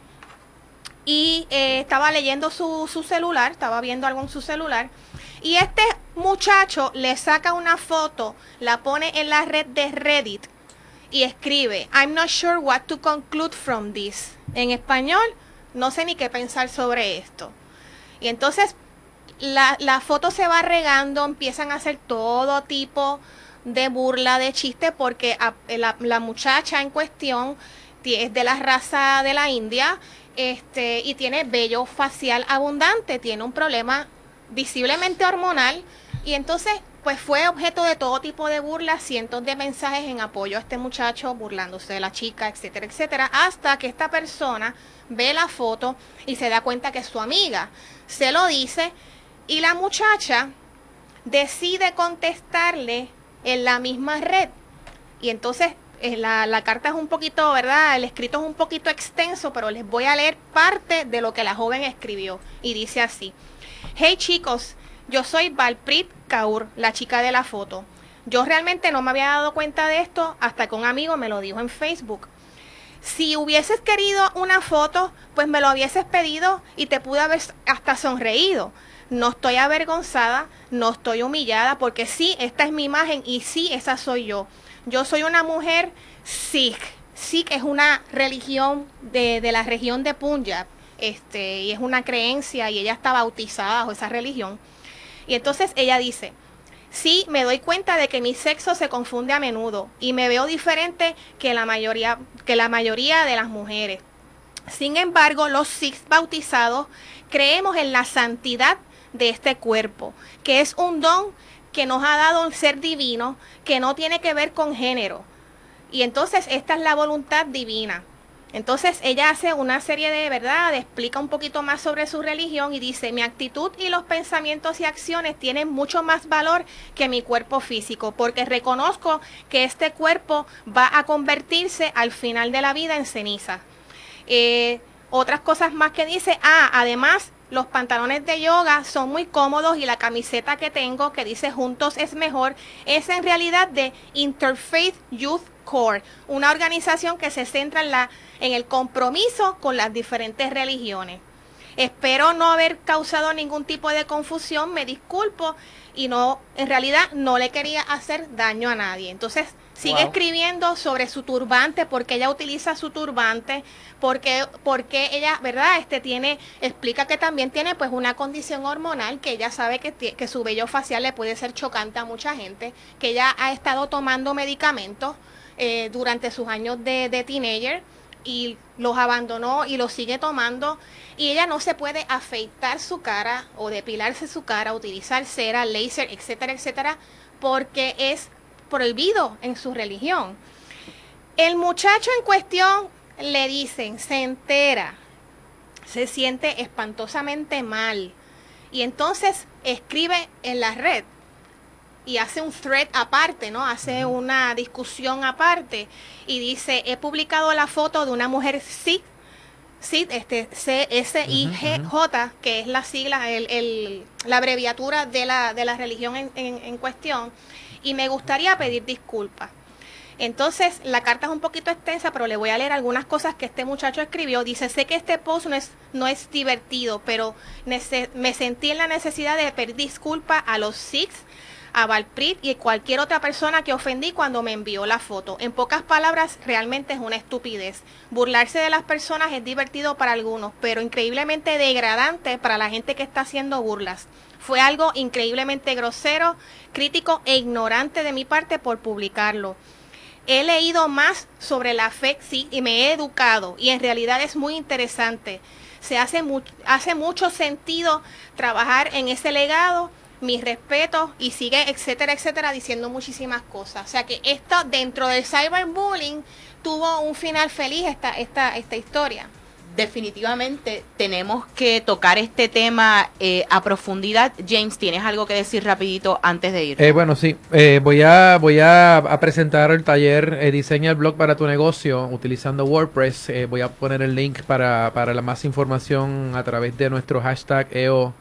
y eh, estaba leyendo su, su, celular, estaba viendo algo en su celular. Y este muchacho le saca una foto, la pone en la red de Reddit y escribe, I'm not sure what to conclude from this. En español, no sé ni qué pensar sobre esto. Y entonces la, la foto se va regando, empiezan a hacer todo tipo de burla, de chiste, porque la, la muchacha en cuestión es de la raza de la India este, y tiene vello facial abundante, tiene un problema visiblemente hormonal y entonces pues fue objeto de todo tipo de burlas, cientos de mensajes en apoyo a este muchacho, burlándose de la chica, etcétera, etcétera, hasta que esta persona ve la foto y se da cuenta que es su amiga. Se lo dice y la muchacha decide contestarle en la misma red. Y entonces eh, la, carta es un poquito, ¿verdad? El escrito es un poquito extenso, pero les voy a leer parte de lo que la joven escribió. Y dice así, hey chicos, yo soy Valprit Kaur, la chica de la foto. Yo realmente no me había dado cuenta de esto hasta que un amigo me lo dijo en Facebook. Si hubieses querido una foto, pues me lo hubieses pedido y te pude haber hasta sonreído. No estoy avergonzada, no estoy humillada, porque sí, esta es mi imagen y sí, esa soy yo. Yo soy una mujer Sikh. Sikh es una religión de, de la región de Punjab. Este, y es una creencia y ella está bautizada bajo esa religión. Y entonces ella dice, sí, me doy cuenta de que mi sexo se confunde a menudo y me veo diferente que la mayoría, que la mayoría de las mujeres. Sin embargo, los Sikhs bautizados creemos en la santidad de este cuerpo, que es un don que nos ha dado un ser divino que no tiene que ver con género. Y entonces esta es la voluntad divina. Entonces ella hace una serie de verdad, explica un poquito más sobre su religión y dice, mi actitud y los pensamientos y acciones tienen mucho más valor que mi cuerpo físico, porque reconozco que este cuerpo va a convertirse al final de la vida en ceniza. Eh, otras cosas más que dice, ah, además los pantalones de yoga son muy cómodos y la camiseta que tengo que dice juntos es mejor es en realidad de Interfaith Youth Core, una organización que se centra en, la, en el compromiso con las diferentes religiones. Espero no haber causado ningún tipo de confusión, me disculpo y no, en realidad no le quería hacer daño a nadie. Entonces Sigue escribiendo sobre su turbante, porque ella utiliza su turbante, porque, porque ella, ¿verdad? Este tiene, explica que también tiene pues una condición hormonal, que ella sabe que, que su vello facial le puede ser chocante a mucha gente, que ella ha estado tomando medicamentos eh, durante sus años de, de teenager y los abandonó y los sigue tomando y ella no se puede afeitar su cara o depilarse su cara, utilizar cera, láser, etcétera, etcétera, porque es prohibido en su religión. El muchacho en cuestión le dicen, se entera, se siente espantosamente mal y entonces escribe en la red y hace un thread aparte, ¿no? Hace una discusión aparte y dice, he publicado la foto de una mujer Sikh, Sikh este, C-S-I-G-J, que es la sigla, el, la abreviatura de la, de la religión en, en cuestión, y me gustaría pedir disculpas. Entonces, la carta es un poquito extensa, pero le voy a leer algunas cosas que este muchacho escribió. Dice, sé que este post no es, no es divertido, pero me sentí en la necesidad de pedir disculpas a los Sikhs, a Valprit y cualquier otra persona que ofendí cuando me envió la foto. En pocas palabras, realmente es una estupidez. Burlarse de las personas es divertido para algunos, pero increíblemente degradante para la gente que está haciendo burlas. Fue algo increíblemente grosero, crítico e ignorante de mi parte por publicarlo. He leído más sobre la fe sí, y me he educado y en realidad es muy interesante. Se hace, hace mucho sentido trabajar en ese legado, mis respetos y sigue, etcétera, etcétera, diciendo muchísimas cosas. O sea que esto dentro del cyberbullying tuvo un final feliz esta, esta, esta historia definitivamente tenemos que tocar este tema eh, a profundidad. James, ¿tienes algo que decir rapidito antes de ir? Eh, bueno, sí. Eh, voy a voy a, presentar el taller Diseña el blog para tu negocio utilizando WordPress. voy a poner el link para, para la más información a través de nuestro hashtag EO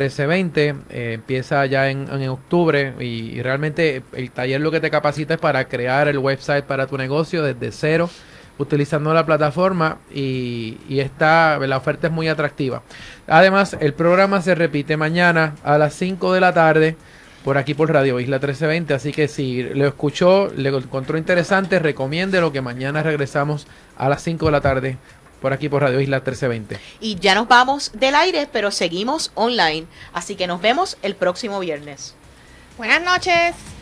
1320 empieza ya en, octubre y, realmente el taller lo que te capacita es para crear el website para tu negocio desde cero utilizando la plataforma y, y está, la oferta es muy atractiva. Además, el programa se repite mañana a las 5 de la tarde por aquí por Radio Isla 1320, así que si lo escuchó, le encontró interesante, recomiende lo que mañana regresamos a las 5 de la tarde por aquí por Radio Isla 1320. Y ya nos vamos del aire, pero seguimos online, así que nos vemos el próximo viernes. Buenas noches.